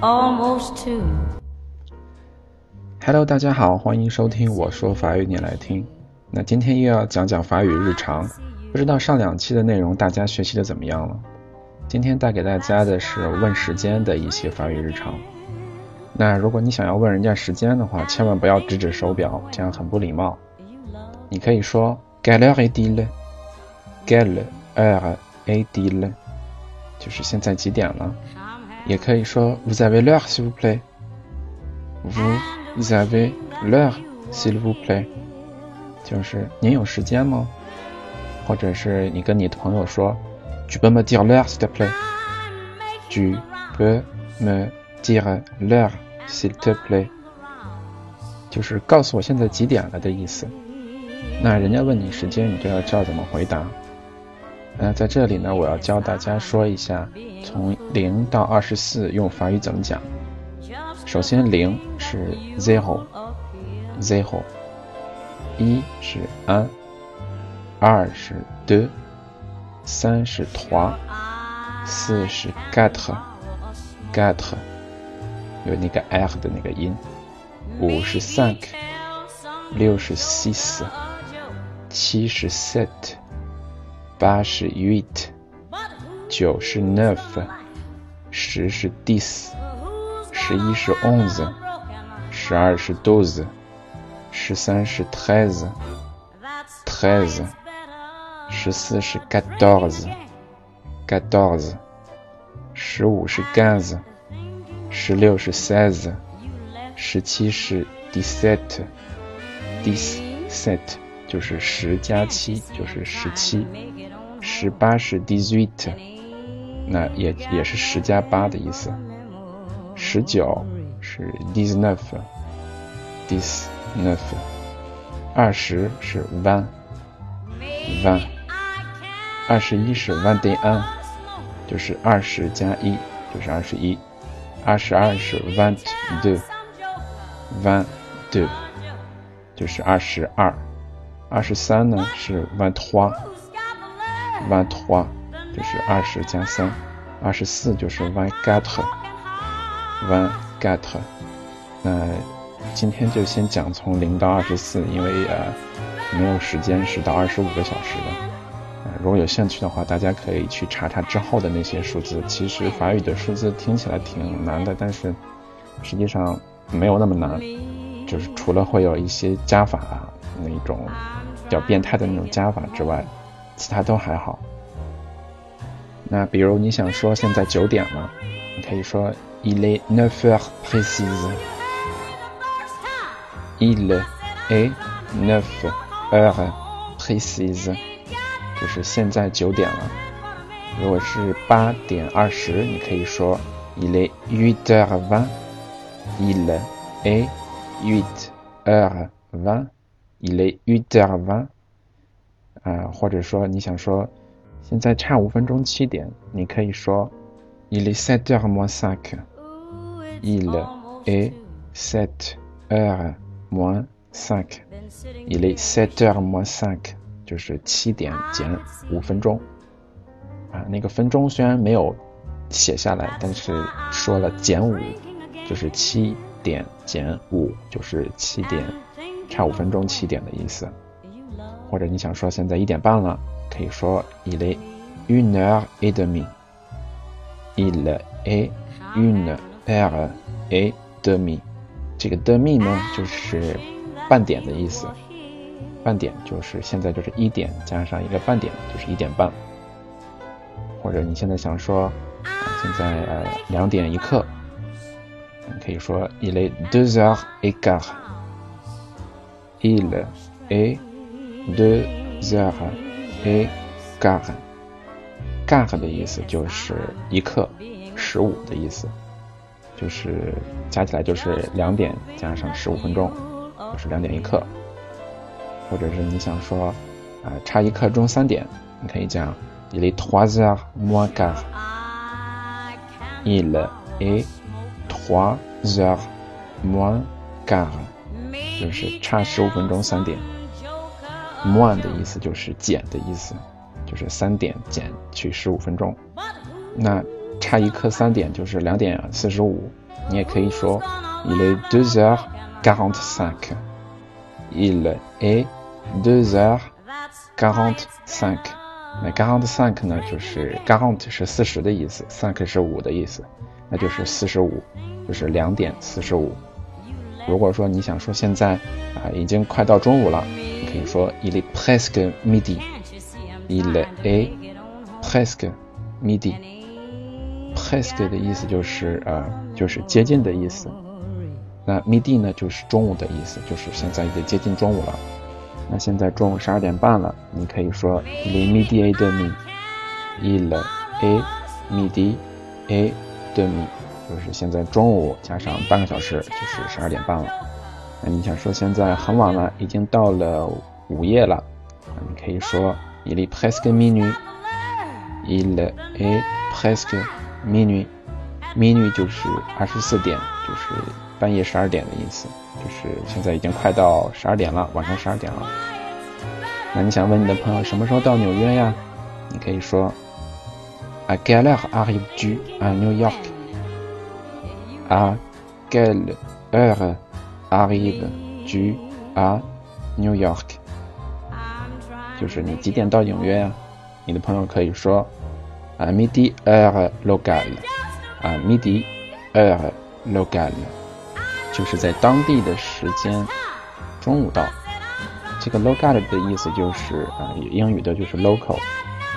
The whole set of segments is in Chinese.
almost two. Hello，大家好，欢迎收听我说法语你来听。那今天又要讲讲法语日常，不知道上两期的内容大家学习的怎么样了？今天带给大家的是问时间的一些法语日常。那如果你想要问人家时间的话，千万不要指指手表，这样很不礼貌。你可以说 “Quelle heure est-il？”，“Quelle heure est-il？” 就是现在几点了？也可以说 “Vous avez l'heure s'il vous plaît？”，“Vous avez l'heure s'il vous plaît？” 就是您有时间吗？或者是你跟你的朋友说 “Tu peux me dire l'heure s'il te plaît？”，“Tu peux me dire l'heure s'il te plaît？” 就是告诉我现在几点了的意思。那人家问你时间，你就要知道怎么回答。那在这里呢，我要教大家说一下，从零到二十四用法语怎么讲。首先，零是 zero，zero；一是 un，二是 deux，三是 trois，四是 quatre，quatre，有那个 r 的那个音；五是 cinq，六是 six。七是 sept，八十 huit, neuf, dix, onze, douze, treize, treize, quatorze, quatorze, quinze, seize, dix-sept, dix-sept. 就是十加七就是十七，十八是 dix-huit，那也也是十加八的意思。十九是 dix-neuf，dix-neuf。二十是 vingt，vingt。二十一是 vingt-et-un，就是二十加一就是二十一。二十二是 v a n t d e v a n t d e 就是二十二。二十三呢是 vingt trois，vingt trois 就是二十加三，二十四就是 vingt quatre，vingt quatre。那今天就先讲从零到二十四，因为呃没有时间是到二十五个小时的。呃，如果有兴趣的话，大家可以去查查之后的那些数字。其实法语的数字听起来挺难的，但是实际上没有那么难，就是除了会有一些加法那种。比较变态的那种加法之外，其他都还好。那比如你想说现在九点了，你可以说 il est neuf heures précises。il est neuf heures précises，就是现在九点了。如果是八点二十，你可以说 il est huit heures vingt。il est huit heures vingt。Il est huit heures vingt，啊，或者说你想说现在差五分钟七点，你可以说 il est sept heures moins cinq。il est sept heures moins cinq。il est sept heures moins cinq，就是七点减五分钟。啊，那个分钟虽然没有写下来，但是说了减五，就是七点减五，就是七点。差五分钟七点的意思，或者你想说现在一点半了，可以说 il est une heure et demie。il est une heure et demie。这个 demi 呢就是半点的意思，半点就是现在就是一点加上一个半点就是一点半。或者你现在想说啊现在呃两点一刻，你可以说 il est deux heures et quart。Il est deux heures et quart。quart 的意思就是一刻，十五的意思，就是加起来就是两点加上十五分钟，就是两点一刻。或者是你想说，啊，差一刻钟三点，你可以讲 il est trois heures moins quart。il est trois heures moins quart。就是差十五分钟三点，moins 的意思就是减的意思，就是三点减去十五分钟。那差一刻三点就是两点四十五，你也可以说 il est deux heures quarante-cinq。il est deux heures quarante-cinq。那 quarante-cinq 呢，就是 quarante 是四十的意思，cinq 是五的意思，那就是四十五，就是两点四十五。如果说你想说现在啊已经快到中午了，你可以说 il est presque midi。il est presque midi。presque 的意思就是呃就是接近的意思。那 midi 呢就是中午的意思，就是现在已经接近中午了。那现在中午十二点半了，你可以说 il est midi et demi。il est midi et demi。就是现在中午加上半个小时，就是十二点半了。那你想说现在很晚了，已经到了午夜了，你可以说 Il presque minuit。il est presque minuit。minuit 就是二十四点，就是半夜十二点的意思。就是现在已经快到十二点了，晚上十二点了。那你想问你的朋友什么时候到纽约呀？你可以说 à quelle heure arrives-tu à New À quelle heure arrives-tu à New York？就是你几点到纽约啊？你的朋友可以说，à midi heure locale，à midi heure locale，就是在当地的时间中午到。这个 locale 的意思就是啊，英语的就是 local，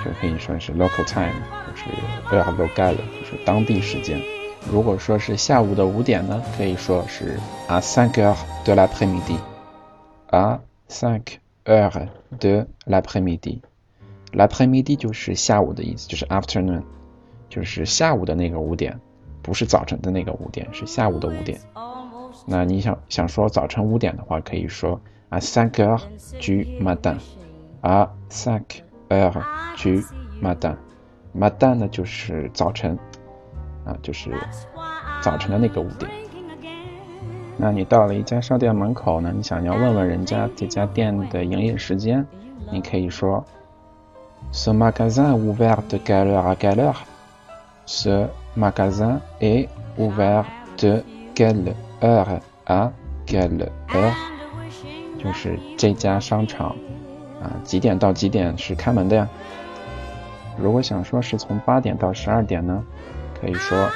就可以说是 local time，就是 heure locale，就是当地时间。如果说是下午的五点呢，可以说是 à cinq heures de l'après-midi。à cinq heures de l'après-midi。l'après-midi 就是下午的意思，就是 afternoon，就是下午的那个五点，不是早晨的那个五点，是下午的五点。那你想想说早晨五点的话，可以说 à cinq heures du matin。à cinq heures du matin。matin 呢就是早晨。啊，就是早晨的那个五点。那你到了一家商店门口呢，你想要问问人家这家店的营业时间，你可以说：Ce magasin ouvert de quelle heure à quelle heure？Ce magasin est ouvert de quelle heure à quelle heure？就是这家商场啊，几点到几点是开门的呀？如果想说是从八点到十二点呢？可以说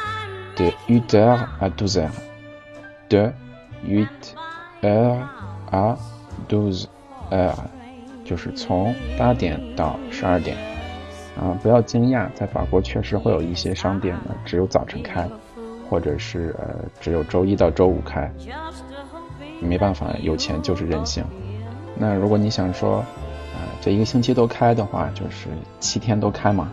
，de huit heures à douze heures，de huit heures à douze heures，就是从八点到十二点。啊，不要惊讶，在法国确实会有一些商店呢，只有早晨开，或者是呃，只有周一到周五开。没办法，有钱就是任性。那如果你想说，啊，这一个星期都开的话，就是七天都开嘛。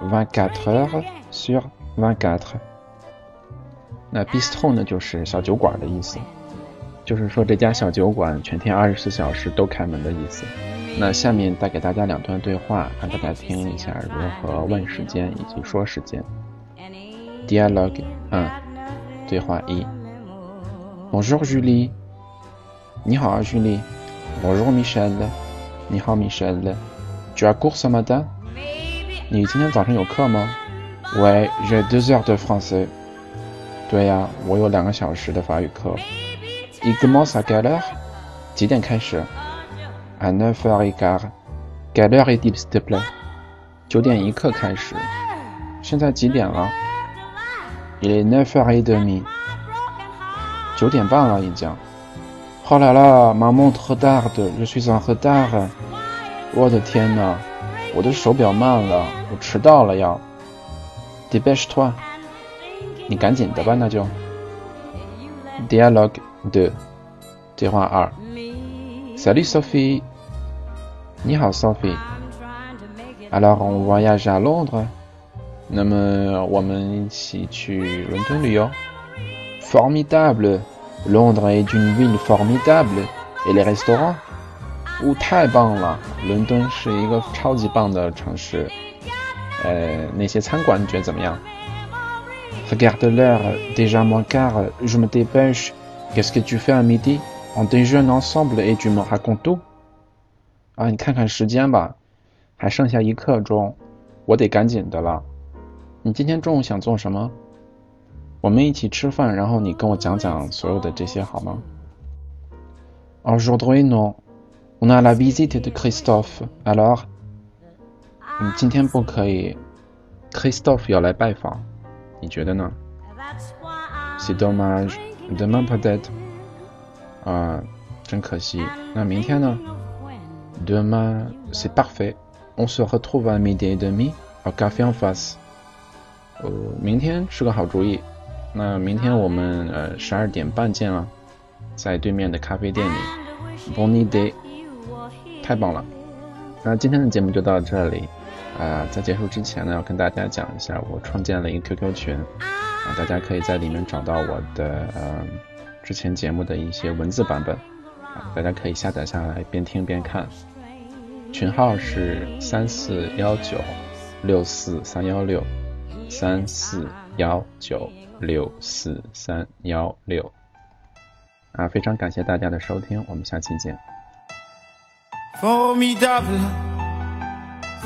vingt-quatre heures sur vingt-quatre。那 bistro 呢，就是小酒馆的意思，就是说这家小酒馆全天二十四小时都开门的意思。那下面带给大家两段对话，让大家听一下如何问时间以及说时间。Dialogue 嗯，对话一：Bonjour Julie，你好啊，Julie。Bonjour Michel，你好，Michel，Tu as cours ce matin？你今天早上有课吗？Ouais, j'ai deux heures de français. 对呀，我有两个小时的法语课。Il commence à quelle heure? 几点开始？À neuf heures et quart. Quelle heure est-il, s'il te plaît? 九点一刻开始。现在几点了？Il est neuf heures et demie. 九点半了已经。Oh là là, ma montre tarde，je suis en retard. 我的天呐！我的手表慢了，我迟到了要。Dépêche-toi，你赶紧的吧，那就。Dialogue deux，对话二。Salut Sophie，你好 Sophie。Alors on voyage à Londres，那么我们一起去伦敦旅游。 formidable. Londres est une ville formidable. Et les restaurants? 哦，太棒了！伦敦是一个超级棒的城市。呃，那些餐馆你觉得怎么样？Regarde l'heure, déjà moins quart, je me dépêche. Qu'est-ce que tu fais à midi? On déjeune ensemble et tu me racontes tout. 啊，你看看时间吧，还剩下一刻钟，我得赶紧的了。你今天中午想做什么？我们一起吃饭，然后你跟我讲讲所有的这些好吗？Aujourd'hui non, on a la visite de Christophe. Alors? 你今天不可以，Christophe 要来拜访，你觉得呢？C'est dommage, demain peut-être. 啊，真可惜。那明天呢？Demain, c'est parfait. On se retrouve à midi et demi au café en face. 呃，明天是个好主意。那明天我们呃十二点半见啊，在对面的咖啡店里。Bon idée， 太棒了。那今天的节目就到这里。啊，在结束之前呢，要跟大家讲一下，我创建了一个 QQ 群，啊，大家可以在里面找到我的呃之前节目的一些文字版本，啊，大家可以下载下来边听边看。群号是三四幺九六四三幺六。三四幺九六四三幺六啊，非常感谢大家的收听，我们下期见。Formidable,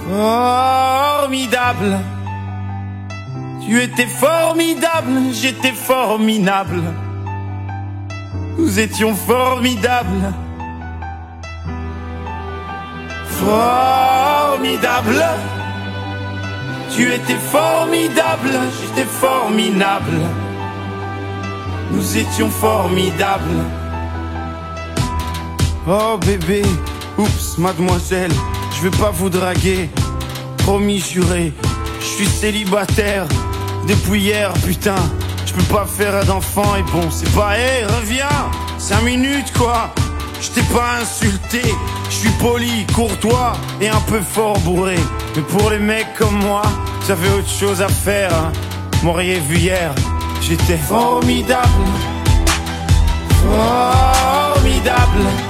formidable, tu étais formidable, j'étais formidable, nous étions formidables, formidable. Tu étais formidable, j'étais formidable. Nous étions formidables. Oh bébé, oups, mademoiselle, je vais pas vous draguer. Promis juré, je suis célibataire depuis hier, putain. Je peux pas faire d'enfant et bon, c'est pas, hé, reviens, cinq minutes quoi. Je t'ai pas insulté, je suis poli, courtois et un peu fort bourré. Mais pour les mecs comme moi, j'avais autre chose à faire. Hein. M'auriez vu hier, j'étais formidable. Formidable.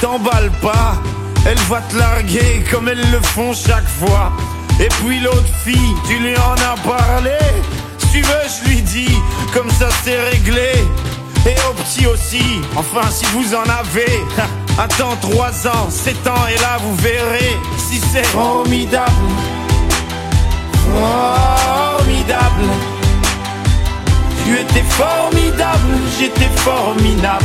t'emballe pas. Elle va te larguer comme elles le font chaque fois. Et puis l'autre fille, tu lui en as parlé. Tu veux, je lui dis, comme ça c'est réglé et au petit aussi. Enfin, si vous en avez, attends 3 ans, 7 ans, et là vous verrez si c'est formidable. Formidable. Tu étais formidable, j'étais formidable.